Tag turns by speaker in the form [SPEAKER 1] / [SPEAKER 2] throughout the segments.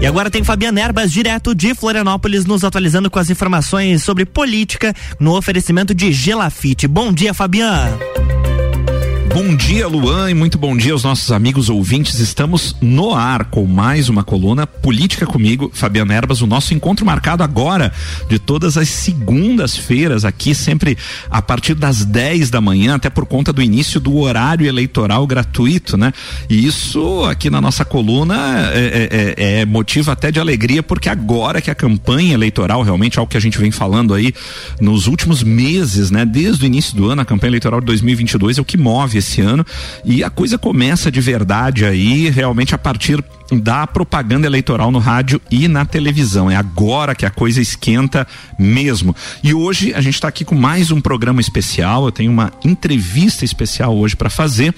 [SPEAKER 1] E agora tem Fabiana Erbas, direto de Florianópolis, nos atualizando com as informações sobre política no oferecimento de Gelafite. Bom dia, Fabiana.
[SPEAKER 2] Bom dia, Luan, e muito bom dia aos nossos amigos ouvintes. Estamos no ar com mais uma coluna Política comigo, Fabiana Erbas, o nosso encontro marcado agora de todas as segundas-feiras aqui, sempre a partir das 10 da manhã, até por conta do início do horário eleitoral gratuito, né? E isso aqui na nossa coluna é, é, é, é motivo até de alegria, porque agora que a campanha eleitoral, realmente é algo que a gente vem falando aí nos últimos meses, né? Desde o início do ano, a campanha eleitoral de 2022 é o que move esse ano. E a coisa começa de verdade aí, realmente a partir da propaganda eleitoral no rádio e na televisão. É agora que a coisa esquenta mesmo. E hoje a gente está aqui com mais um programa especial. Eu tenho uma entrevista especial hoje para fazer.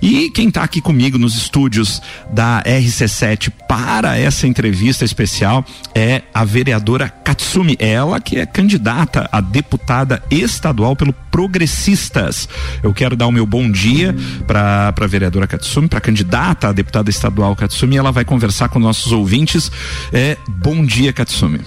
[SPEAKER 2] E quem está aqui comigo nos estúdios da RC7 para essa entrevista especial é a vereadora Katsumi. Ela que é candidata a deputada estadual pelo Progressistas. Eu quero dar o meu bom dia para a vereadora Katsumi, para a candidata a deputada estadual Katsumi. Ela vai conversar com nossos ouvintes. É, bom dia, Katsumi.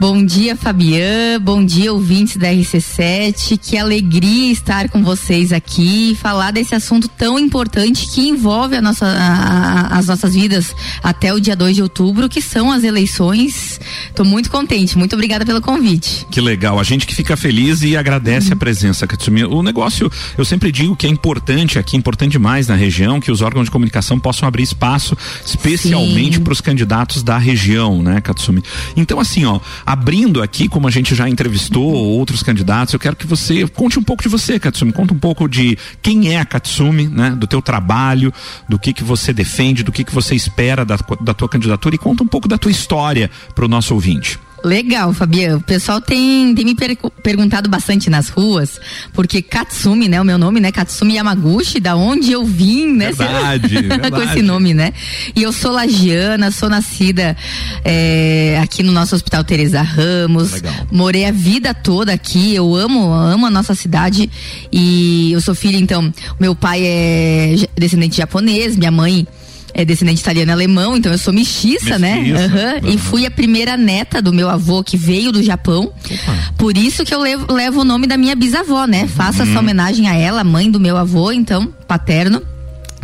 [SPEAKER 3] Bom dia, Fabian. Bom dia, ouvintes da RC7. Que alegria estar com vocês aqui e falar desse assunto tão importante que envolve nossa, a, as nossas vidas até o dia 2 de outubro, que são as eleições. Estou muito contente. Muito obrigada pelo convite.
[SPEAKER 2] Que legal. A gente que fica feliz e agradece uhum. a presença, Katsumi. O negócio, eu sempre digo que é importante aqui, importante demais na região, que os órgãos de comunicação possam abrir espaço, especialmente para os candidatos da região, né, Katsumi? Então, assim, ó abrindo aqui, como a gente já entrevistou outros candidatos, eu quero que você conte um pouco de você, Katsumi. Conta um pouco de quem é a Katsumi, né? Do teu trabalho, do que que você defende, do que que você espera da, da tua candidatura e conta um pouco da tua história para o nosso ouvinte.
[SPEAKER 3] Legal, Fabiano. O pessoal tem, tem me per perguntado bastante nas ruas, porque Katsumi, né? O meu nome, né? Katsumi Yamaguchi, da onde eu vim, né?
[SPEAKER 2] Verdade, verdade.
[SPEAKER 3] Com esse nome, né? E eu sou lagiana, sou nascida é, aqui no nosso Hospital Teresa Ramos. Legal. Morei a vida toda aqui. Eu amo, amo a nossa cidade. E eu sou filha, então, meu pai é descendente japonês, minha mãe é descendente italiano alemão, então eu sou mestiça, né? Uhum. Uhum. E fui a primeira neta do meu avô que veio do Japão. Opa. Por isso que eu levo, levo, o nome da minha bisavó, né? Uhum. Faço essa homenagem a ela, mãe do meu avô, então, paterno,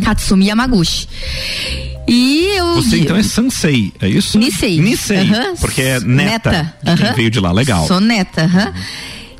[SPEAKER 3] Katsumi Yamaguchi. E eu.
[SPEAKER 2] Você então é Sansei, é isso?
[SPEAKER 3] Nisei.
[SPEAKER 2] Nisei. Uhum. Porque é neta. neta. Quem veio de lá, legal.
[SPEAKER 3] Sou neta, uhum.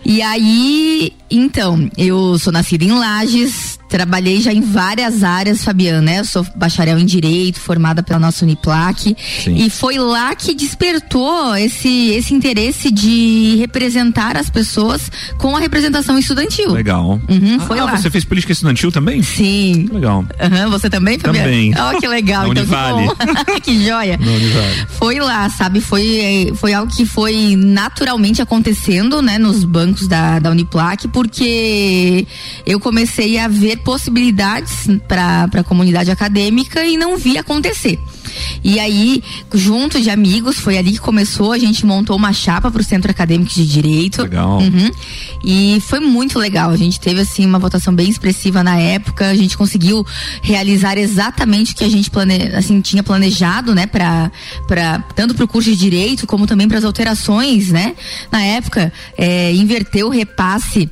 [SPEAKER 3] E aí, então, eu sou nascida em Lages, Trabalhei já em várias áreas, Fabiana, né? Eu sou bacharel em Direito, formada pela nossa Uniplac. Sim. E foi lá que despertou esse, esse interesse de representar as pessoas com a representação estudantil.
[SPEAKER 2] Legal.
[SPEAKER 3] Uhum, foi
[SPEAKER 2] ah,
[SPEAKER 3] lá.
[SPEAKER 2] você fez política estudantil também?
[SPEAKER 3] Sim.
[SPEAKER 2] Legal.
[SPEAKER 3] Uhum, você também, Fabiana?
[SPEAKER 2] Também.
[SPEAKER 3] Oh, que legal. então, que, que joia. Foi lá, sabe? Foi, foi algo que foi naturalmente acontecendo, né? Nos bancos da, da Uniplac, porque eu comecei a ver possibilidades para a comunidade acadêmica e não vi acontecer. E aí, junto de amigos, foi ali que começou, a gente montou uma chapa para o Centro Acadêmico de Direito.
[SPEAKER 2] Legal.
[SPEAKER 3] Uhum. E foi muito legal. A gente teve assim uma votação bem expressiva na época. A gente conseguiu realizar exatamente o que a gente plane... assim, tinha planejado, né, para para tanto para o curso de direito como também para as alterações, né? Na época, é, inverteu o repasse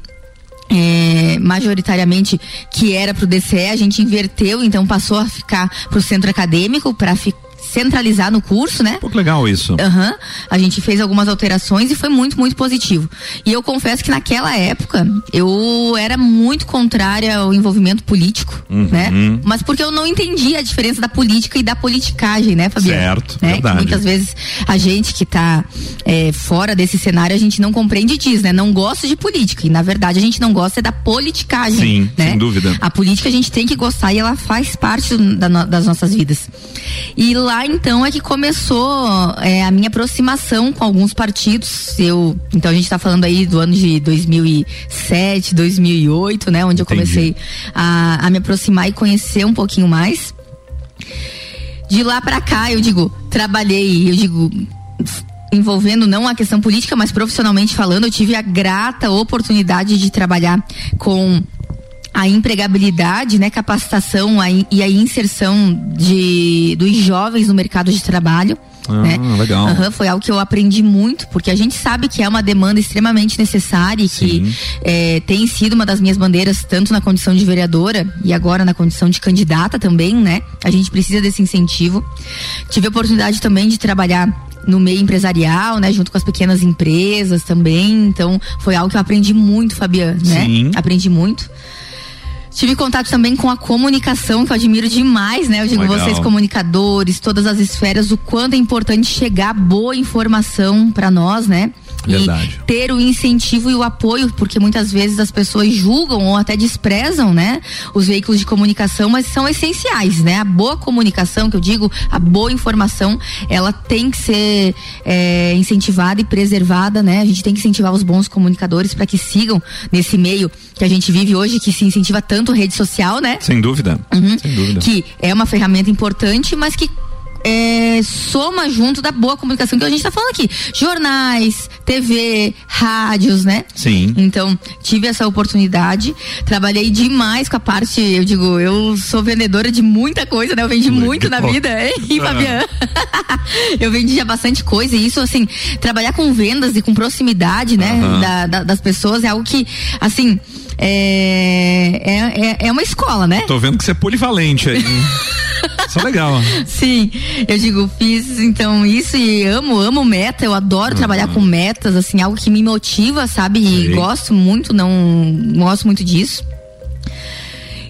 [SPEAKER 3] é, majoritariamente que era para o DCE, a gente inverteu, então passou a ficar para o centro acadêmico para ficar centralizar no curso, né?
[SPEAKER 2] Pouco legal isso.
[SPEAKER 3] Uhum. A gente fez algumas alterações e foi muito, muito positivo. E eu confesso que naquela época eu era muito contrária ao envolvimento político, uhum. né? Mas porque eu não entendia a diferença da política e da politicagem, né, Fabiana?
[SPEAKER 2] Certo,
[SPEAKER 3] né?
[SPEAKER 2] verdade.
[SPEAKER 3] Que muitas vezes a gente que está é, fora desse cenário, a gente não compreende disso, né? Não gosta de política. E na verdade a gente não gosta é da politicagem.
[SPEAKER 2] Sim,
[SPEAKER 3] né?
[SPEAKER 2] sem dúvida.
[SPEAKER 3] A política a gente tem que gostar e ela faz parte da, das nossas vidas. E lá então é que começou é, a minha aproximação com alguns partidos. Eu, então a gente está falando aí do ano de 2007, 2008, né, onde eu comecei a, a me aproximar e conhecer um pouquinho mais. De lá para cá, eu digo, trabalhei, eu digo, envolvendo não a questão política, mas profissionalmente falando, eu tive a grata oportunidade de trabalhar com a empregabilidade, né, capacitação a, e a inserção de, dos jovens no mercado de trabalho.
[SPEAKER 2] Ah,
[SPEAKER 3] né?
[SPEAKER 2] legal.
[SPEAKER 3] Uhum, foi algo que eu aprendi muito, porque a gente sabe que é uma demanda extremamente necessária e que é, tem sido uma das minhas bandeiras, tanto na condição de vereadora e agora na condição de candidata também, né? A gente precisa desse incentivo. Tive a oportunidade também de trabalhar no meio empresarial, né, junto com as pequenas empresas também. Então, foi algo que eu aprendi muito, Fabiana, né?
[SPEAKER 2] Sim.
[SPEAKER 3] Aprendi muito. Tive contato também com a comunicação, que eu admiro demais, né? Eu digo,
[SPEAKER 2] Legal.
[SPEAKER 3] vocês comunicadores, todas as esferas, o quanto é importante chegar boa informação para nós, né?
[SPEAKER 2] Verdade.
[SPEAKER 3] E ter o incentivo e o apoio, porque muitas vezes as pessoas julgam ou até desprezam, né? Os veículos de comunicação, mas são essenciais, né? A boa comunicação, que eu digo, a boa informação, ela tem que ser é, incentivada e preservada, né? A gente tem que incentivar os bons comunicadores para que sigam nesse meio que a gente vive hoje, que se incentiva tanto rede social, né?
[SPEAKER 2] Sem dúvida.
[SPEAKER 3] Uhum.
[SPEAKER 2] Sem dúvida.
[SPEAKER 3] Que é uma ferramenta importante, mas que é, soma junto da boa comunicação que a gente está falando aqui. Jornais, TV, rádios, né?
[SPEAKER 2] Sim.
[SPEAKER 3] Então, tive essa oportunidade. Trabalhei demais com a parte, eu digo, eu sou vendedora de muita coisa, né? Eu vendi
[SPEAKER 2] Legal.
[SPEAKER 3] muito na vida, hein. Fabiana? eu vendia bastante coisa e isso, assim, trabalhar com vendas e com proximidade, né? Da- da- das pessoas é algo que, assim, é, é, é- é uma escola, né?
[SPEAKER 2] Tô vendo que você é polivalente aí. Isso é legal.
[SPEAKER 3] Sim, eu digo, fiz então isso e amo, amo meta, eu adoro trabalhar com metas, assim, algo que me motiva, sabe? E gosto muito, não gosto muito disso.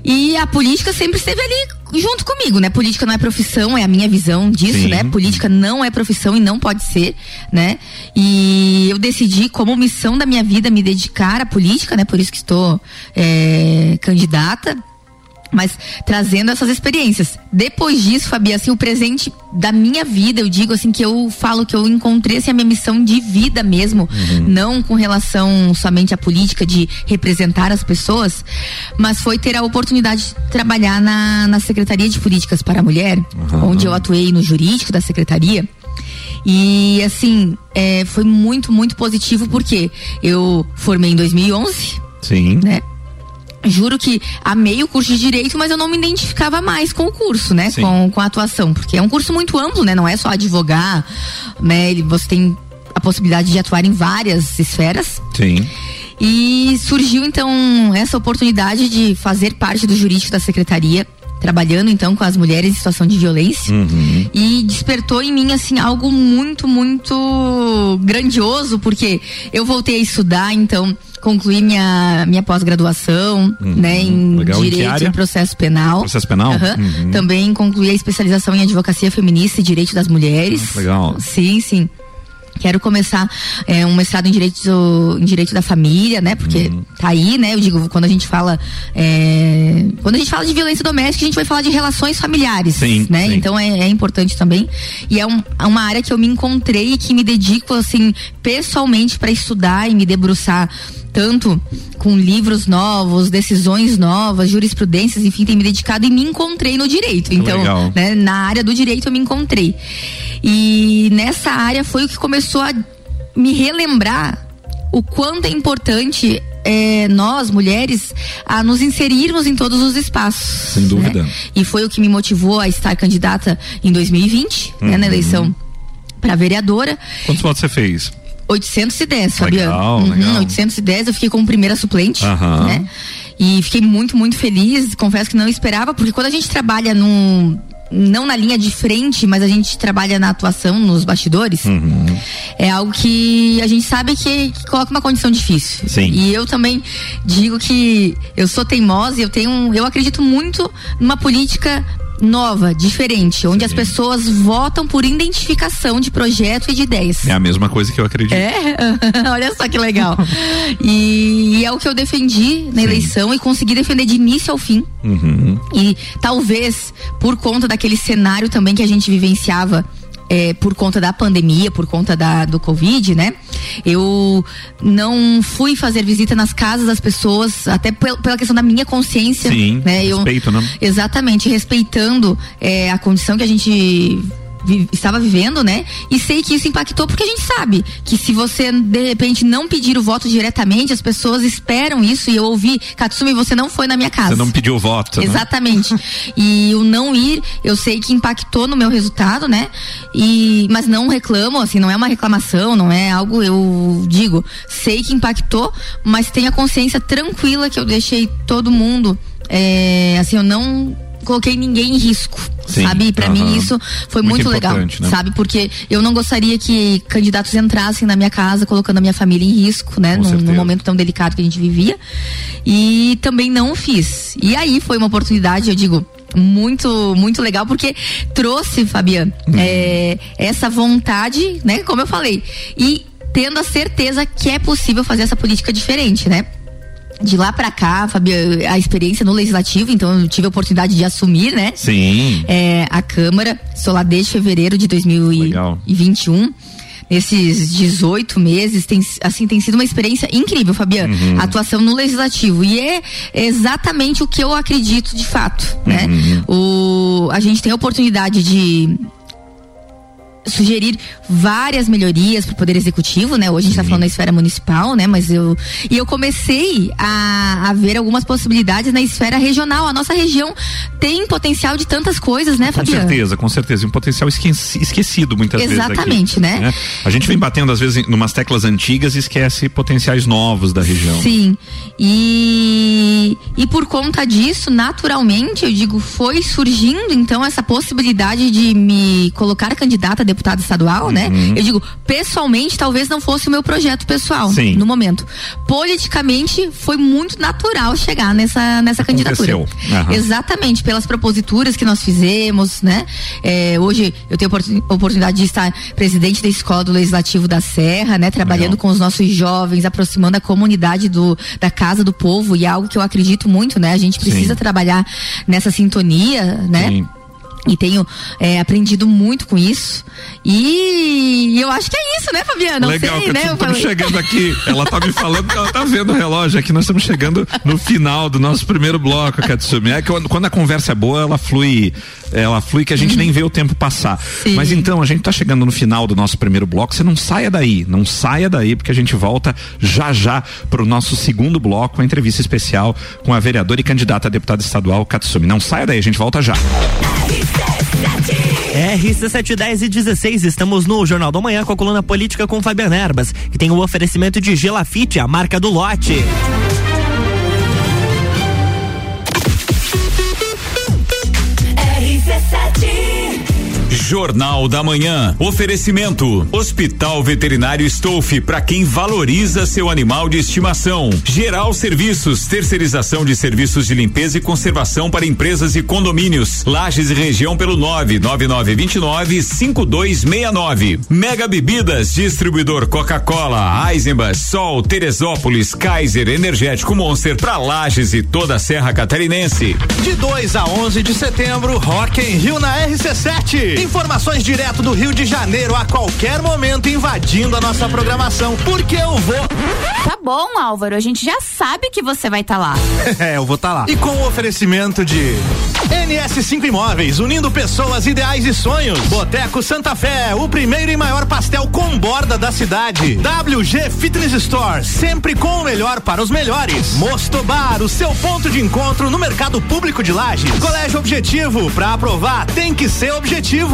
[SPEAKER 3] E a política sempre esteve ali junto comigo, né? Política não é profissão, é a minha visão disso,
[SPEAKER 2] Sim.
[SPEAKER 3] né? Política não é profissão e não pode ser, né? E eu decidi como missão da minha vida me dedicar à política, né? Por isso que estou é, candidata mas trazendo essas experiências. Depois disso, Fabi, assim, o presente da minha vida, eu digo assim que eu falo que eu encontrei assim, a minha missão de vida mesmo, não com relação somente à política de representar as pessoas, mas foi ter a oportunidade de trabalhar na, na Secretaria de Políticas para a Mulher, onde eu atuei no jurídico da secretaria. E assim, é, foi muito, muito positivo porque eu formei em 2011,
[SPEAKER 2] Sim.
[SPEAKER 3] né? Juro que amei o curso de direito, mas eu não me identificava mais com o curso, né?
[SPEAKER 2] Sim.
[SPEAKER 3] Com, com a atuação, porque é um curso muito amplo, né? Não é só advogar, né? Você tem a possibilidade de atuar em várias esferas.
[SPEAKER 2] Sim.
[SPEAKER 3] E surgiu então essa oportunidade de fazer parte do jurídico da secretaria, trabalhando então com as mulheres em situação de violência.
[SPEAKER 2] Uhum.
[SPEAKER 3] E despertou em mim assim algo muito, muito grandioso, porque eu voltei a estudar, então concluí minha minha pós-graduação, né, em
[SPEAKER 2] Uhum. Legal. Em que
[SPEAKER 3] direito e processo penal.
[SPEAKER 2] Processo penal?
[SPEAKER 3] Aham.
[SPEAKER 2] Uhum.
[SPEAKER 3] Também concluí a especialização em advocacia feminista e direito das mulheres.
[SPEAKER 2] Ah, legal.
[SPEAKER 3] Sim, sim. Quero começar é, um mestrado em direito, em direito da família, né? Porque
[SPEAKER 2] Uhum.
[SPEAKER 3] tá aí, né? Eu digo, quando a gente fala. é, quando a gente fala de violência doméstica, a gente vai falar de relações familiares.
[SPEAKER 2] Sim,
[SPEAKER 3] né?
[SPEAKER 2] sim.
[SPEAKER 3] Então é, é importante também. E é um- uma área que eu me encontrei e que me dedico, assim, pessoalmente para estudar e me debruçar tanto com livros novos, decisões novas, jurisprudências, enfim, tem me dedicado e me encontrei no direito. Então, né, na área do direito eu me encontrei. E nessa área foi o que começou a me relembrar o quanto é importante é, nós, mulheres, a nos inserirmos em todos os espaços.
[SPEAKER 2] Sem dúvida.
[SPEAKER 3] né? E foi o que me motivou a estar candidata em 2020, né,
[SPEAKER 2] Uhum.
[SPEAKER 3] na eleição para vereadora.
[SPEAKER 2] Quantos votos você fez?
[SPEAKER 3] 810,
[SPEAKER 2] Legal,
[SPEAKER 3] Fabiano.
[SPEAKER 2] legal.
[SPEAKER 3] 810, eu fiquei como primeira suplente,
[SPEAKER 2] Aham.
[SPEAKER 3] né? E fiquei muito, muito feliz. Confesso que não esperava, porque quando a gente trabalha num. Não na linha de frente, mas a gente trabalha na atuação, nos bastidores.
[SPEAKER 2] Uhum.
[SPEAKER 3] É algo que a gente sabe que, que coloca uma condição difícil.
[SPEAKER 2] Sim.
[SPEAKER 3] E eu também digo que eu sou teimosa e eu tenho. Eu acredito muito numa política nova, diferente, onde
[SPEAKER 2] Sim.
[SPEAKER 3] as pessoas votam por identificação de projeto e de ideias.
[SPEAKER 2] É a mesma coisa que eu acredito.
[SPEAKER 3] É, olha só que legal. E, e é o que eu defendi na eleição e consegui defender de início ao fim.
[SPEAKER 2] Uhum.
[SPEAKER 3] E talvez por conta daquele cenário também que a gente vivenciava. É, por conta da pandemia, por conta da, do Covid, né? Eu não fui fazer visita nas casas das pessoas, até pel- pela questão da minha consciência.
[SPEAKER 2] Sim,
[SPEAKER 3] né? Eu-
[SPEAKER 2] respeito, né?
[SPEAKER 3] Exatamente, respeitando é, a condição que a gente vi, estava vivendo, né? E sei que isso impactou porque a gente sabe que se você de repente não pedir o voto diretamente, as pessoas esperam isso e eu ouvi, Katsumi, você não foi na minha casa.
[SPEAKER 2] Você não pediu o voto.
[SPEAKER 3] Né? Exatamente. e o não ir, eu sei que impactou no meu resultado, né? E mas não reclamo, assim, não é uma reclamação, não é algo eu digo, sei que impactou, mas tenha consciência tranquila que eu deixei todo mundo é, assim, eu não coloquei ninguém em risco, Sim, sabe? Para mim isso foi muito, muito legal, né? sabe? Porque eu não gostaria que candidatos entrassem na minha casa colocando a minha família em risco, né? Num, num, momento tão delicado que a gente vivia. E também não fiz. E aí foi uma oportunidade, eu digo, muito, muito legal, porque trouxe, Fabiano, hum. é, essa vontade, né? Como eu falei. E tendo a certeza que é possível fazer essa política diferente, né? De lá para cá, Fabio, a experiência no legislativo, então eu tive a oportunidade de assumir, né?
[SPEAKER 2] Sim.
[SPEAKER 3] É, a Câmara, sou lá desde fevereiro de 2021. Legal. Nesses 18 meses, tem, assim, tem sido uma experiência incrível, Fabiano. Uhum. Atuação no legislativo. E é exatamente o que eu acredito de fato, né? Uhum. O, a gente tem a oportunidade de sugerir várias melhorias para o Poder Executivo, né? Hoje a gente está falando na esfera municipal, né? Mas eu. E eu comecei a, a ver algumas possibilidades na esfera regional. A nossa região tem potencial de tantas coisas, né, Fabiana?
[SPEAKER 2] Com certeza, com certeza. Um potencial esquecido muitas
[SPEAKER 3] Exatamente,
[SPEAKER 2] vezes. Exatamente,
[SPEAKER 3] né? né?
[SPEAKER 2] A gente vem batendo, às vezes, em umas teclas antigas e esquece potenciais novos da região.
[SPEAKER 3] Sim. E, e por conta disso, naturalmente, eu digo, foi surgindo então essa possibilidade de me colocar candidata a deputada estadual, né? uhum. né? Eu digo, pessoalmente, talvez não fosse o meu projeto pessoal Sim. no momento. Politicamente, foi muito natural chegar nessa, nessa candidatura. Uhum. Exatamente, pelas proposituras que nós fizemos, né? É, hoje eu tenho a oportunidade de estar presidente da escola do Legislativo da Serra, né? Trabalhando Legal. com os nossos jovens, aproximando a comunidade do, da Casa do Povo e é algo que eu acredito muito, né? A gente precisa Sim. trabalhar nessa sintonia, né? Sim e tenho é, aprendido muito com isso. E eu acho que é isso, né, Fabiana?
[SPEAKER 2] Legal,
[SPEAKER 3] sei, né?
[SPEAKER 2] Estamos chegando aqui. Ela tá me falando que ela tá vendo o relógio aqui. Nós estamos chegando no final do nosso primeiro bloco, Katsumi. É que quando a conversa é boa, ela flui, ela flui que a gente uhum. nem vê o tempo passar. Sim. Mas então, a gente tá chegando no final do nosso primeiro bloco. Você não saia daí, não saia daí, porque a gente volta já já para o nosso segundo bloco, a entrevista especial com a vereadora e candidata a deputada estadual, Katsumi. Não saia daí, a gente volta já.
[SPEAKER 1] RC710 e 16, estamos no Jornal da Manhã com a coluna política com Fabiana Erbas, que tem o oferecimento de Gelafite, a marca do lote.
[SPEAKER 4] Jornal da Manhã. Oferecimento: Hospital Veterinário Stolf para quem valoriza seu animal de estimação. Geral Serviços, terceirização de serviços de limpeza e conservação para empresas e condomínios. Lages e região pelo 99929 5269. Mega Bebidas, distribuidor Coca-Cola, Eisenbach, Sol, Teresópolis, Kaiser, Energético Monster para Lages e toda a Serra Catarinense.
[SPEAKER 5] De 2 a 11 de setembro, Rock em Rio na RC7. Informações direto do Rio de Janeiro a qualquer momento invadindo a nossa programação, porque eu vou.
[SPEAKER 6] Tá bom, Álvaro, a gente já sabe que você vai estar tá lá.
[SPEAKER 5] é, eu vou estar tá lá. E com o oferecimento de NS5 Imóveis, unindo pessoas, ideais e sonhos. Boteco Santa Fé, o primeiro e maior pastel com borda da cidade. WG Fitness Store, sempre com o melhor para os melhores. Mostobar, o seu ponto de encontro no mercado público de Lages. Colégio Objetivo, para aprovar tem que ser objetivo.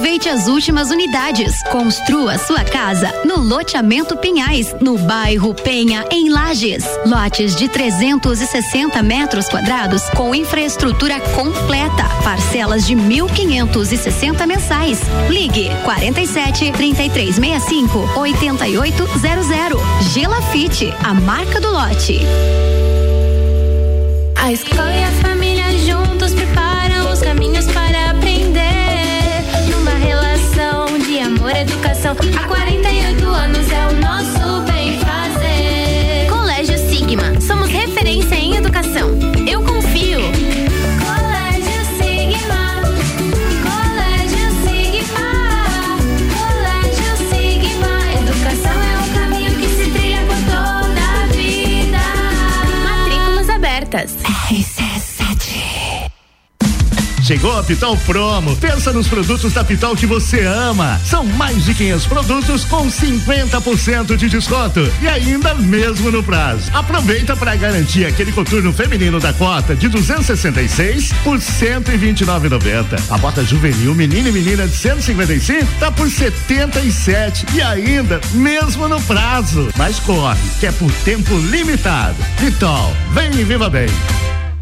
[SPEAKER 7] Aproveite as últimas unidades. Construa sua casa no loteamento Pinhais, no bairro Penha, em Lages. Lotes de 360 metros quadrados com infraestrutura completa. Parcelas de 1.560 mensais. Ligue 47 3365 8800. Gelafite, a marca do lote.
[SPEAKER 8] A escola e a família juntos preparam os caminhos para Há 48 anos
[SPEAKER 5] é o A Pitol Promo. Pensa nos produtos da Pitol que você ama. São mais de 500 produtos com 50% de desconto e ainda mesmo no prazo. Aproveita para garantir aquele coturno feminino da cota de 266 por 129,90. A bota juvenil menino e menina de 155 tá por 77 e ainda mesmo no prazo. Mas corre, que é por tempo limitado. Pitol, vem e viva bem.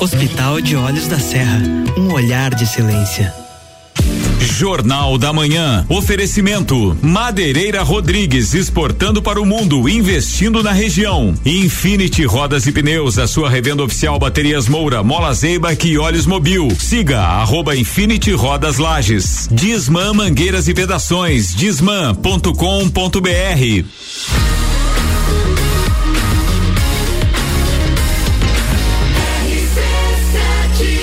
[SPEAKER 9] Hospital de Olhos da Serra, um olhar de excelência.
[SPEAKER 4] Jornal da Manhã. Oferecimento: Madeireira Rodrigues exportando para o mundo, investindo na região. Infinity Rodas e Pneus, a sua revenda oficial Baterias Moura, Mola Zeiba e Olhos Mobil. Siga arroba Infinity Rodas Lages. Disman Mangueiras e Vedações. Disman.com.br.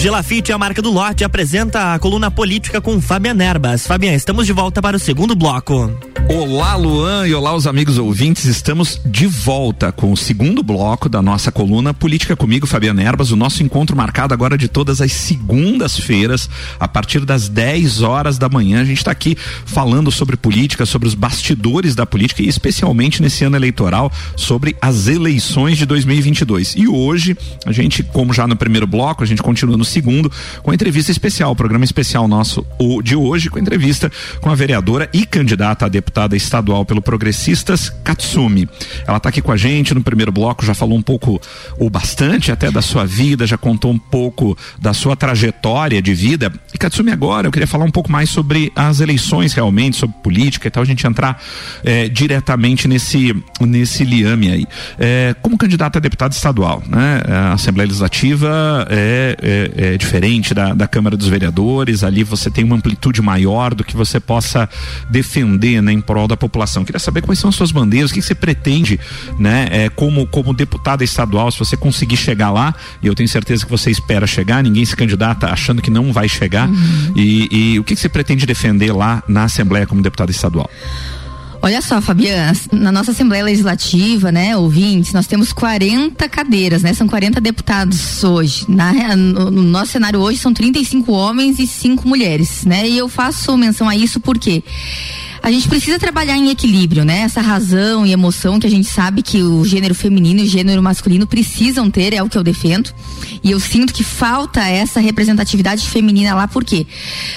[SPEAKER 1] Gelafite, a marca do lote, apresenta a coluna política com Fabian Erbas. Fabian, estamos de volta para o segundo bloco.
[SPEAKER 2] Olá, Luan, e olá, os amigos ouvintes. Estamos de volta com o segundo bloco da nossa coluna Política Comigo, Fabiana Erbas. O nosso encontro marcado agora de todas as segundas-feiras, a partir das 10 horas da manhã. A gente está aqui falando sobre política, sobre os bastidores da política e, especialmente nesse ano eleitoral, sobre as eleições de 2022. E hoje, a gente, como já no primeiro bloco, a gente continua no segundo com entrevista especial, programa especial nosso o de hoje, com entrevista com a vereadora e candidata a deputada estadual pelo Progressistas, Katsumi. Ela está aqui com a gente no primeiro bloco, já falou um pouco, ou bastante até da sua vida, já contou um pouco da sua trajetória de vida. E Katsumi, agora eu queria falar um pouco mais sobre as eleições realmente, sobre política e tal, a gente entrar é, diretamente nesse, nesse liame aí. É, como candidata a deputada estadual, né? A Assembleia Legislativa é, é, diferente da, da Câmara dos Vereadores, ali você tem uma amplitude maior do que você possa defender, né? prol da população. Queria saber quais são as suas bandeiras, o que você pretende, né, é, como, como deputada estadual, se você conseguir chegar lá, e eu tenho certeza que você espera chegar, ninguém se candidata achando que não vai chegar. Uhum. E, e o que você pretende defender lá na Assembleia como deputada estadual?
[SPEAKER 3] Olha só, Fabiana, na nossa Assembleia Legislativa, né, ouvintes, nós temos 40 cadeiras, né? São 40 deputados hoje. Na, no, no nosso cenário hoje são 35 homens e 5 mulheres, né? E eu faço menção a isso porque a gente precisa trabalhar em equilíbrio, né? Essa razão e emoção que a gente sabe que o gênero feminino e o gênero masculino precisam ter, é o que eu defendo. E eu sinto que falta essa representatividade feminina lá, porque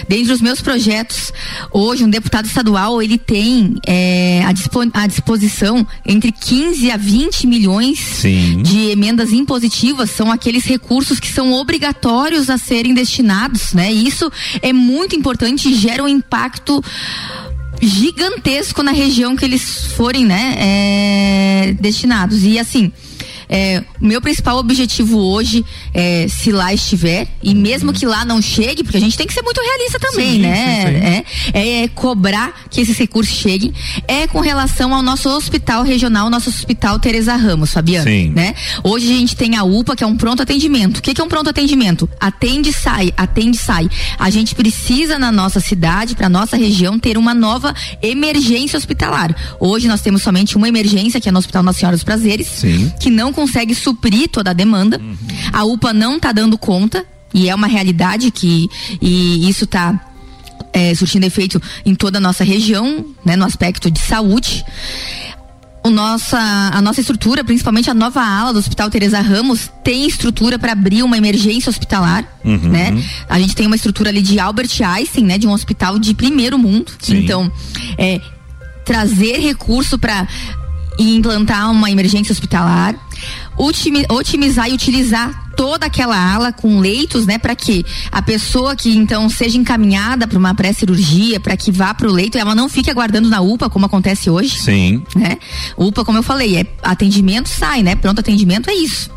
[SPEAKER 3] dentro dos meus projetos, hoje um deputado estadual, ele tem é, à, disposição entre 15 a 20 milhões Sim. de emendas impositivas, são aqueles recursos que são obrigatórios a serem destinados, né? E isso é muito importante e gera um impacto gigantesco na região que eles forem, né, é, destinados. E assim, é, o meu principal objetivo hoje é se lá estiver, e mesmo que lá não chegue, porque a gente tem que ser muito realista também, sim, né? Sim, sim. É, é, cobrar que esses recursos cheguem, é com relação ao nosso hospital regional, nosso hospital Teresa Ramos, Fabiano. Sim. Né? Hoje a gente tem a UPA, que é um pronto atendimento. O que, que é um pronto atendimento? Atende sai, atende sai. A gente precisa na nossa cidade, para nossa região, ter uma nova emergência hospitalar. Hoje nós temos somente uma emergência, que é no Hospital Nossa Senhora dos Prazeres, que não consegue suprir toda a demanda. Uhum. A UPA não está dando conta e é uma realidade que e isso está é, surtindo efeito em toda a nossa região, né, no aspecto de saúde. O nossa, a nossa estrutura, principalmente a nova ala do Hospital Teresa Ramos, tem estrutura para abrir uma emergência hospitalar, uhum. né? A gente tem uma estrutura ali de Albert Einstein, né? De um hospital de primeiro mundo. Sim. Então, é, trazer recurso para implantar uma emergência hospitalar, otimizar e utilizar toda aquela ala com leitos, né, para que a pessoa que então seja encaminhada para uma pré-cirurgia, para que vá para o leito, ela não fique aguardando na UPA como acontece hoje.
[SPEAKER 2] Sim.
[SPEAKER 3] Né? UPA, como eu falei, é atendimento sai, né? Pronto atendimento é isso.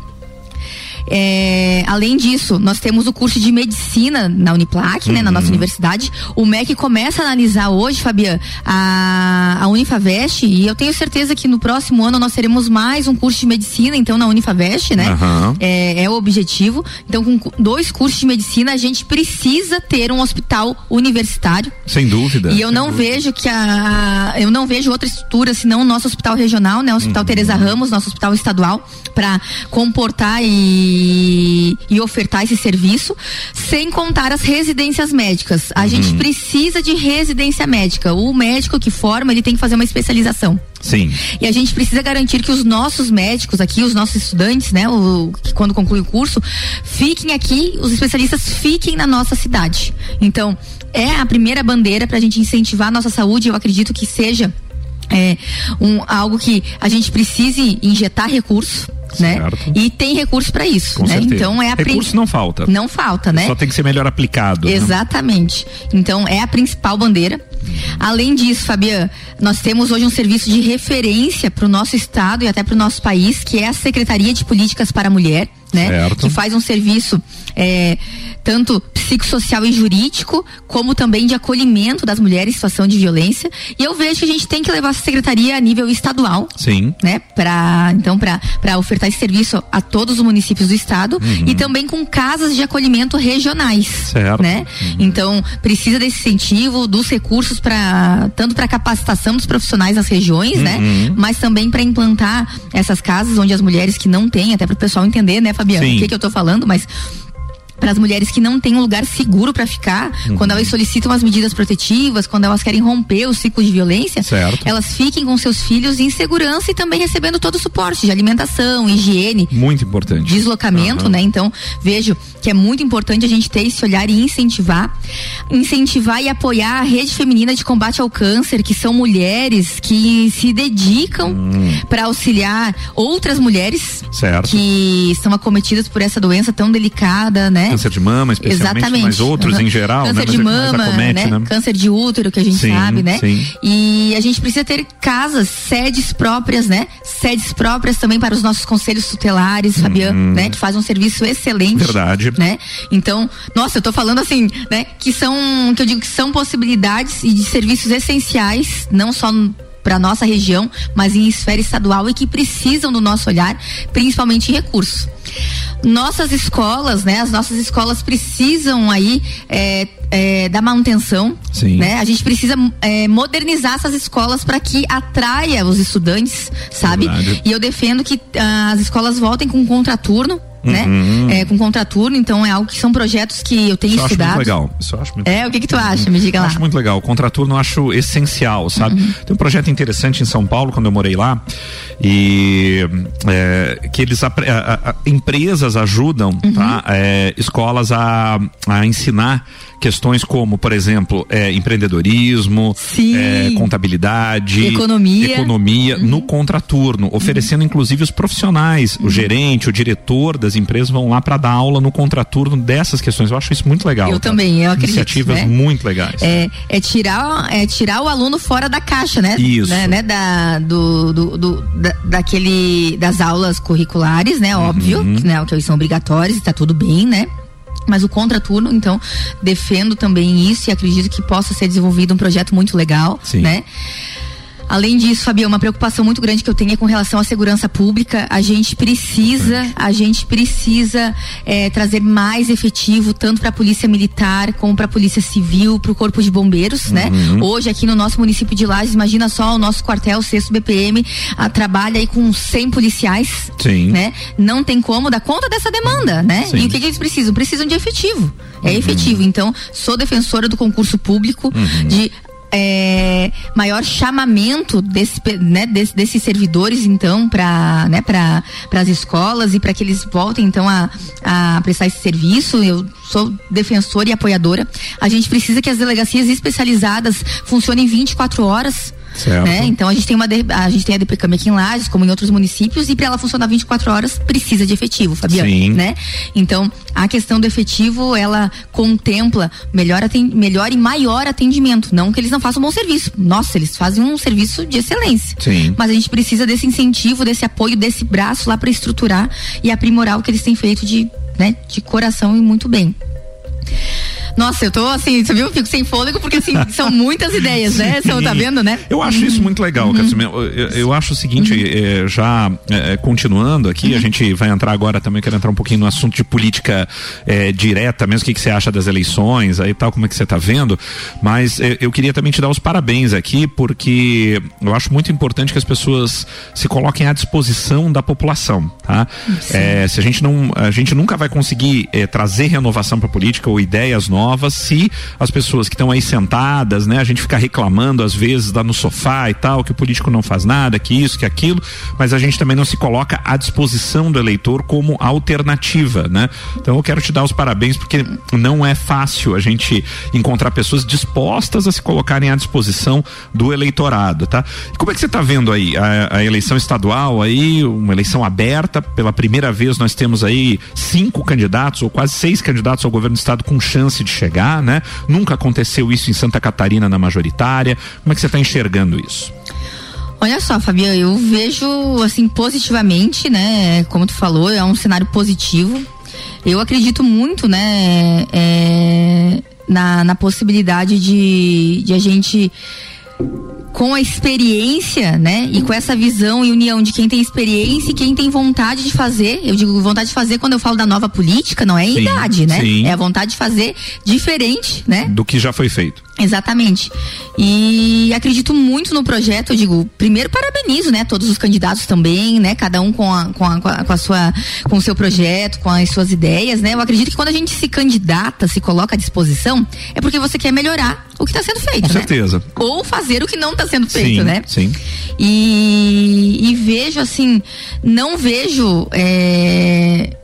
[SPEAKER 3] É, além disso, nós temos o curso de medicina na Uniplac, uhum. né, na nossa uhum. universidade. O MEC começa a analisar hoje, Fabian, a, a Unifavest, e eu tenho certeza que no próximo ano nós teremos mais um curso de medicina, então, na Unifavest, né? Uhum. É, é, o objetivo. Então, com dois cursos de medicina, a gente precisa ter um hospital universitário.
[SPEAKER 2] Sem dúvida.
[SPEAKER 3] E eu não
[SPEAKER 2] dúvida.
[SPEAKER 3] vejo que a. Eu não vejo outra estrutura senão o nosso hospital regional, né? O Hospital uhum. Teresa Ramos, nosso hospital estadual, para comportar e e, ofertar esse serviço, sem contar as residências médicas. A uhum. gente precisa de residência médica. O médico que forma, ele tem que fazer uma especialização.
[SPEAKER 2] Sim.
[SPEAKER 3] E a gente precisa garantir que os nossos médicos aqui, os nossos estudantes, né, o, que quando conclui o curso, fiquem aqui, os especialistas fiquem na nossa cidade. Então, é a primeira bandeira para a gente incentivar a nossa saúde. Eu acredito que seja é, um, algo que a gente precise injetar recurso né? E tem recurso para isso, Com né? Certeza. Então é a
[SPEAKER 2] recurso não falta.
[SPEAKER 3] Não falta, né?
[SPEAKER 2] Só tem que ser melhor aplicado.
[SPEAKER 3] Né? Exatamente. Né? Então é a principal bandeira. Além disso, Fabiana, nós temos hoje um serviço de referência para o nosso estado e até para o nosso país, que é a Secretaria de Políticas para a Mulher, né? Certo. Que faz um serviço é, tanto psicossocial e jurídico, como também de acolhimento das mulheres em situação de violência. E eu vejo que a gente tem que levar essa secretaria a nível estadual.
[SPEAKER 2] Sim.
[SPEAKER 3] Né? Para então para ofertar esse serviço a todos os municípios do estado uhum. e também com casas de acolhimento regionais.
[SPEAKER 2] Certo.
[SPEAKER 3] Né? Uhum. Então, precisa desse incentivo dos recursos para tanto para capacitação dos profissionais nas regiões, né? uhum. né? Mas também para implantar essas casas onde as mulheres que não têm, até para o pessoal entender, né, Fabiana, o que, que eu estou falando, mas para as mulheres que não têm um lugar seguro para ficar, uhum. quando elas solicitam as medidas protetivas, quando elas querem romper o ciclo de violência,
[SPEAKER 2] certo.
[SPEAKER 3] elas fiquem com seus filhos em segurança e também recebendo todo o suporte de alimentação, higiene.
[SPEAKER 2] Muito importante.
[SPEAKER 3] Deslocamento, uhum. né? Então, vejo que é muito importante a gente ter esse olhar e incentivar, incentivar e apoiar a rede feminina de combate ao câncer, que são mulheres que se dedicam hum. para auxiliar outras mulheres
[SPEAKER 2] certo.
[SPEAKER 3] que estão acometidas por essa doença tão delicada, né?
[SPEAKER 2] Câncer de mama, especialmente, Exatamente. mas outros em geral,
[SPEAKER 3] câncer
[SPEAKER 2] né?
[SPEAKER 3] de mama, acomete, né? né? Câncer de útero, que a gente
[SPEAKER 2] sim,
[SPEAKER 3] sabe, né?
[SPEAKER 2] Sim.
[SPEAKER 3] E a gente precisa ter casas, sedes próprias, né? Sedes próprias também para os nossos conselhos tutelares, Fabiano, hum. né? Que faz um serviço excelente.
[SPEAKER 2] Verdade
[SPEAKER 3] né? Então, nossa, eu tô falando assim, né? Que são, que eu digo que são possibilidades e de serviços essenciais, não só para nossa região, mas em esfera estadual e que precisam do nosso olhar, principalmente recursos. Nossas escolas, né? As nossas escolas precisam aí é, é, da manutenção,
[SPEAKER 2] Sim.
[SPEAKER 3] né? A gente precisa é, modernizar essas escolas para que atraia os estudantes, sabe? Verdade. E eu defendo que ah, as escolas voltem com contraturno, né? Uhum. É, com contraturno, então é algo que são projetos que eu tenho Isso estudado.
[SPEAKER 2] Acho muito legal. Isso eu acho muito
[SPEAKER 3] É, o que que tu acha? Me diga lá.
[SPEAKER 2] Eu acho muito legal. O contraturno eu acho essencial, sabe? Uhum. Tem um projeto interessante em São Paulo, quando eu morei lá, e é, que eles a, a, a, empresas ajudam, uhum. tá? É, escolas a, a ensinar questões como, por exemplo, é, empreendedorismo, é, contabilidade,
[SPEAKER 3] economia,
[SPEAKER 2] economia uhum. no contraturno, oferecendo uhum. inclusive os profissionais, uhum. o gerente, o diretor das empresas vão lá para dar aula no contraturno dessas questões. Eu acho isso muito legal.
[SPEAKER 3] Eu tá? também, eu acredito.
[SPEAKER 2] Iniciativas
[SPEAKER 3] né?
[SPEAKER 2] muito legais.
[SPEAKER 3] É, é, tirar, é tirar o aluno fora da caixa, né?
[SPEAKER 2] Isso.
[SPEAKER 3] Né, né? Da, do, do, do da, daquele, das aulas curriculares, né? Óbvio, uhum. né? Que são obrigatórias e tá tudo bem, né? Mas o contraturno, então, defendo também isso e acredito que possa ser desenvolvido um projeto muito legal,
[SPEAKER 2] Sim.
[SPEAKER 3] né? Além disso, Fabião, uma preocupação muito grande que eu tenho é com relação à segurança pública. A gente precisa, a gente precisa é, trazer mais efetivo tanto para a polícia militar como para a polícia civil, para o corpo de bombeiros, né? uhum. né? Hoje aqui no nosso município de Lages, imagina só o nosso quartel, o sexto BPM, a, trabalha aí com 100 policiais,
[SPEAKER 2] Sim.
[SPEAKER 3] né? Não tem como dar conta dessa demanda, né? Sim. E o que, que, eles precisam? Precisam de efetivo. É uhum. efetivo. Então, sou defensora do concurso público, uhum. de é, maior chamamento desse, né, desse, desses servidores então para né, para as escolas e para que eles voltem então a, a prestar esse serviço. Eu sou defensora e apoiadora. A gente precisa que as delegacias especializadas funcionem 24 horas. Né? Então a gente tem uma a gente tem a DPCAM aqui em Lages, como em outros municípios, e para ela funcionar 24 horas precisa de efetivo, Fabiano,
[SPEAKER 2] Sim.
[SPEAKER 3] né? Então, a questão do efetivo, ela contempla melhor, melhor e maior atendimento, não que eles não façam um bom serviço. Nossa, eles fazem um serviço de excelência.
[SPEAKER 2] Sim.
[SPEAKER 3] Mas a gente precisa desse incentivo, desse apoio, desse braço lá para estruturar e aprimorar o que eles têm feito de, né, de coração e muito bem. Nossa, eu tô assim, você viu? Eu fico sem fôlego porque assim, são muitas ideias, né? Você tá vendo, né?
[SPEAKER 2] Eu acho isso muito legal, Catsumi. Eu, eu- acho o seguinte, eh, já eh, continuando aqui, a gente vai entrar agora também, quero entrar um pouquinho no assunto de política eh, direta, mesmo o que, que você acha das eleições, aí tal, como é que você tá vendo. Mas eu queria também te dar os parabéns aqui, porque eu acho muito importante que as pessoas se coloquem à disposição da população, tá? Se a gente não, a gente nunca vai conseguir trazer renovação para política ou ideias novas se as pessoas que estão aí sentadas, né, a gente fica reclamando às vezes lá no sofá e tal, que o político não faz nada, que isso, que aquilo, mas a gente também não se coloca à disposição do eleitor como alternativa, né? Então eu quero te dar os parabéns porque não é fácil a gente encontrar pessoas dispostas a se colocarem à disposição do eleitorado, tá? E como é que você está vendo aí a, a eleição estadual aí, uma eleição aberta, pela primeira vez nós temos aí cinco candidatos ou quase seis candidatos ao governo do estado com chance de chegar, né? Nunca aconteceu isso em Santa Catarina na majoritária. Como é que você está enxergando isso?
[SPEAKER 3] Olha só, Fabiana, eu vejo assim positivamente, né? Como tu falou, é um cenário positivo. Eu acredito muito, né, é, na, na possibilidade de, de a gente com a experiência, né? E com essa visão e união de quem tem experiência e quem tem vontade de fazer. Eu digo vontade de fazer quando eu falo da nova política, não é
[SPEAKER 2] Sim,
[SPEAKER 3] idade, né?
[SPEAKER 2] sim.
[SPEAKER 3] É a vontade de fazer diferente, né?
[SPEAKER 2] Do que já foi feito.
[SPEAKER 3] Exatamente. E acredito muito no projeto, eu digo, primeiro parabenizo, né, todos os candidatos também, né, cada um com a, com a, com a, sua, com o seu projeto, com as suas ideias, né, eu acredito que quando a gente se candidata, se coloca à disposição, é porque você quer melhorar o que está sendo feito,
[SPEAKER 2] Com
[SPEAKER 3] né?
[SPEAKER 2] certeza.
[SPEAKER 3] Ou fazer o que não está sendo feito,
[SPEAKER 2] sim,
[SPEAKER 3] né?
[SPEAKER 2] sim.
[SPEAKER 3] E, e vejo assim, não vejo é,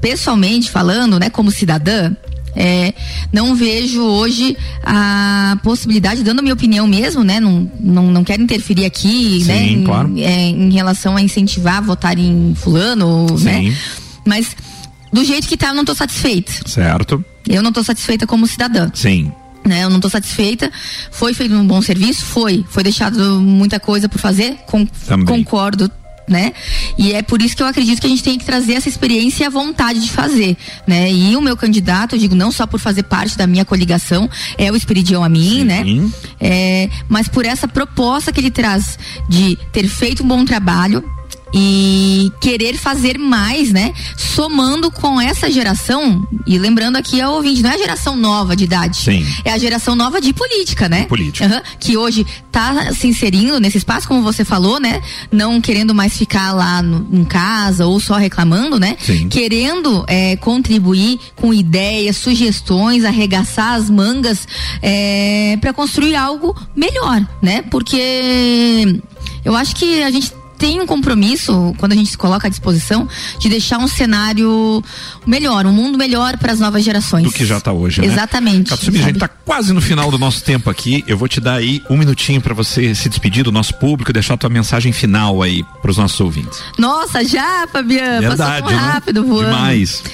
[SPEAKER 3] pessoalmente falando, né, como cidadã, é, não vejo hoje a possibilidade, dando minha opinião mesmo, né? Não, não, não quero interferir aqui,
[SPEAKER 2] Sim,
[SPEAKER 3] né? Em,
[SPEAKER 2] claro.
[SPEAKER 3] é, em relação a incentivar a votar em fulano,
[SPEAKER 2] Sim.
[SPEAKER 3] né? Mas do jeito que tá, eu não tô satisfeita.
[SPEAKER 2] Certo?
[SPEAKER 3] Eu não tô satisfeita como cidadã
[SPEAKER 2] Sim.
[SPEAKER 3] né? Eu não estou satisfeita. Foi feito um bom serviço? Foi. Foi deixado muita coisa por fazer? Con-
[SPEAKER 2] Também.
[SPEAKER 3] Concordo. Né? E é por isso que eu acredito que a gente tem que trazer essa experiência e a vontade de fazer, né? E o meu candidato, eu digo não só por fazer parte da minha coligação, é o Espiridião a mim, né? É, mas por essa proposta que ele traz de ter feito um bom trabalho e querer fazer mais, né? Somando com essa geração, e lembrando aqui ao ouvinte, não é a geração nova de idade.
[SPEAKER 2] Sim.
[SPEAKER 3] É a geração nova de política, né?
[SPEAKER 2] De política.
[SPEAKER 3] Aham, que hoje tá se inserindo nesse espaço, como você falou, né? Não querendo mais ficar lá no- em casa ou só reclamando, né?
[SPEAKER 2] Sim.
[SPEAKER 3] Querendo é, contribuir com ideias, sugestões, arregaçar as mangas para construir algo melhor, né? Porque eu acho que a gente tem um compromisso, quando a gente se coloca à disposição, de deixar um cenário melhor, um mundo melhor para as novas gerações.
[SPEAKER 2] Do que já está hoje, né?
[SPEAKER 3] Exatamente.
[SPEAKER 2] Katsumi, a gente tá quase no final do nosso tempo aqui. Eu vou te dar aí um minutinho para você se despedir do nosso público e deixar a tua mensagem final aí para os nossos ouvintes.
[SPEAKER 3] Nossa, já, Fabiana,
[SPEAKER 2] Verdade,
[SPEAKER 3] passou tão
[SPEAKER 2] né?
[SPEAKER 3] rápido voando.
[SPEAKER 2] Demais.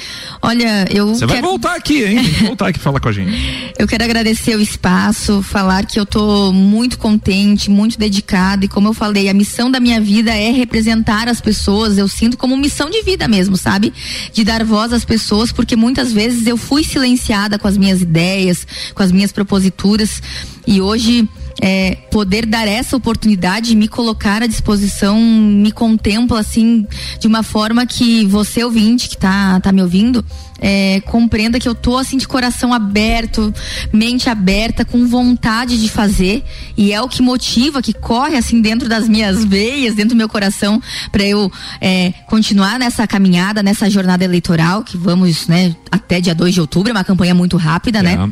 [SPEAKER 3] Olha, eu
[SPEAKER 2] Você vai
[SPEAKER 3] quero,
[SPEAKER 2] voltar aqui, hein? Voltar aqui falar com a gente.
[SPEAKER 3] eu quero agradecer o espaço, falar que eu tô muito contente, muito dedicada e como eu falei, a missão da minha vida é representar as pessoas, eu sinto como missão de vida mesmo, sabe? De dar voz às pessoas, porque muitas vezes eu fui silenciada com as minhas ideias, com as minhas proposituras e hoje é, poder dar essa oportunidade, me colocar à disposição, me contempla assim de uma forma que você ouvinte que tá, tá me ouvindo é, compreenda que eu tô assim de coração aberto, mente aberta, com vontade de fazer e é o que motiva, que corre assim dentro das minhas veias, dentro do meu coração para eu é, continuar nessa caminhada, nessa jornada eleitoral que vamos, né, até dia 2 de outubro, é uma campanha muito rápida, né?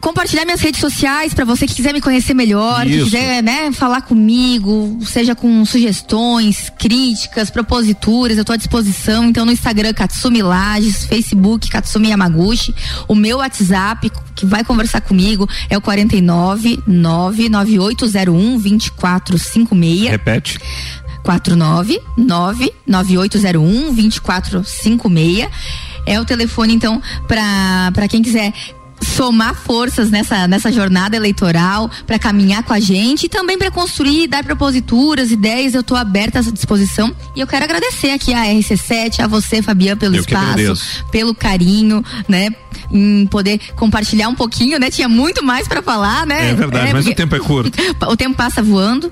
[SPEAKER 3] Compartilhar minhas redes sociais para você que quiser me conhecer melhor, Isso. que quiser, né, falar comigo, seja com sugestões, críticas, proposituras, eu tô à disposição. Então no Instagram Katsumi Lages, Facebook Katsumi Yamaguchi, o meu WhatsApp que vai conversar comigo é o 49 99801 2456.
[SPEAKER 2] Repete.
[SPEAKER 3] 49 99801 2456 é o telefone então para quem quiser somar forças nessa, nessa jornada eleitoral para caminhar com a gente e também para construir, dar proposituras, ideias. Eu estou aberta à disposição e eu quero agradecer aqui a RC7, a você, Fabiana, pelo eu espaço, pelo carinho, né? Em poder compartilhar um pouquinho, né? Tinha muito mais para falar, né?
[SPEAKER 2] É verdade, é, mas o tempo é curto.
[SPEAKER 3] o tempo passa voando.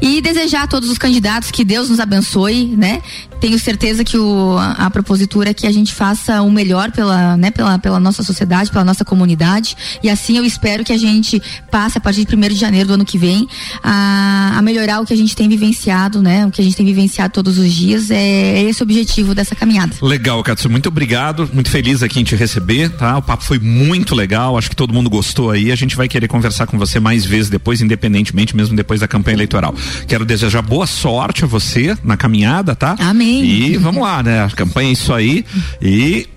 [SPEAKER 3] E desejar a todos os candidatos que Deus nos abençoe, né? Tenho certeza que o, a, a propositura é que a gente faça o melhor pela, né, pela, pela nossa sociedade, pela nossa comunidade. E assim eu espero que a gente passe a partir de 1 de janeiro do ano que vem a, a melhorar o que a gente tem vivenciado, né? O que a gente tem vivenciado todos os dias. É, é esse o objetivo dessa caminhada.
[SPEAKER 2] Legal, Katsu. Muito obrigado. Muito feliz aqui em te receber, tá? O papo foi muito legal. Acho que todo mundo gostou aí. A gente vai querer conversar com você mais vezes depois, independentemente, mesmo depois da campanha eleitoral. Quero desejar boa sorte a você na caminhada, tá?
[SPEAKER 3] Amém.
[SPEAKER 2] E vamos lá, né? A campanha é isso aí. E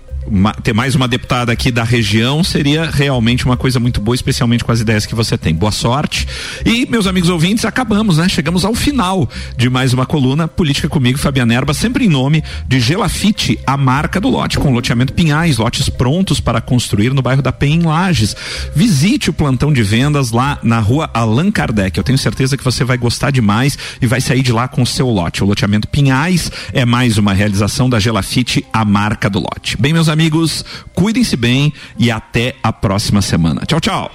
[SPEAKER 2] ter mais uma deputada aqui da região seria realmente uma coisa muito boa, especialmente com as ideias que você tem. Boa sorte. E, meus amigos ouvintes, acabamos, né? Chegamos ao final de mais uma coluna Política comigo, Fabiana Erba, sempre em nome de Gelafite, a marca do lote, com loteamento Pinhais, lotes prontos para construir no bairro da Penha, em Lages. Visite o plantão de vendas lá na rua Allan Kardec. Eu tenho certeza que você vai gostar demais e vai sair de lá com o seu lote. O loteamento Pinhais é mais uma realização da Gelafite, a marca do lote. Bem, meus amigos, cuidem-se bem e até a próxima semana. Tchau, tchau.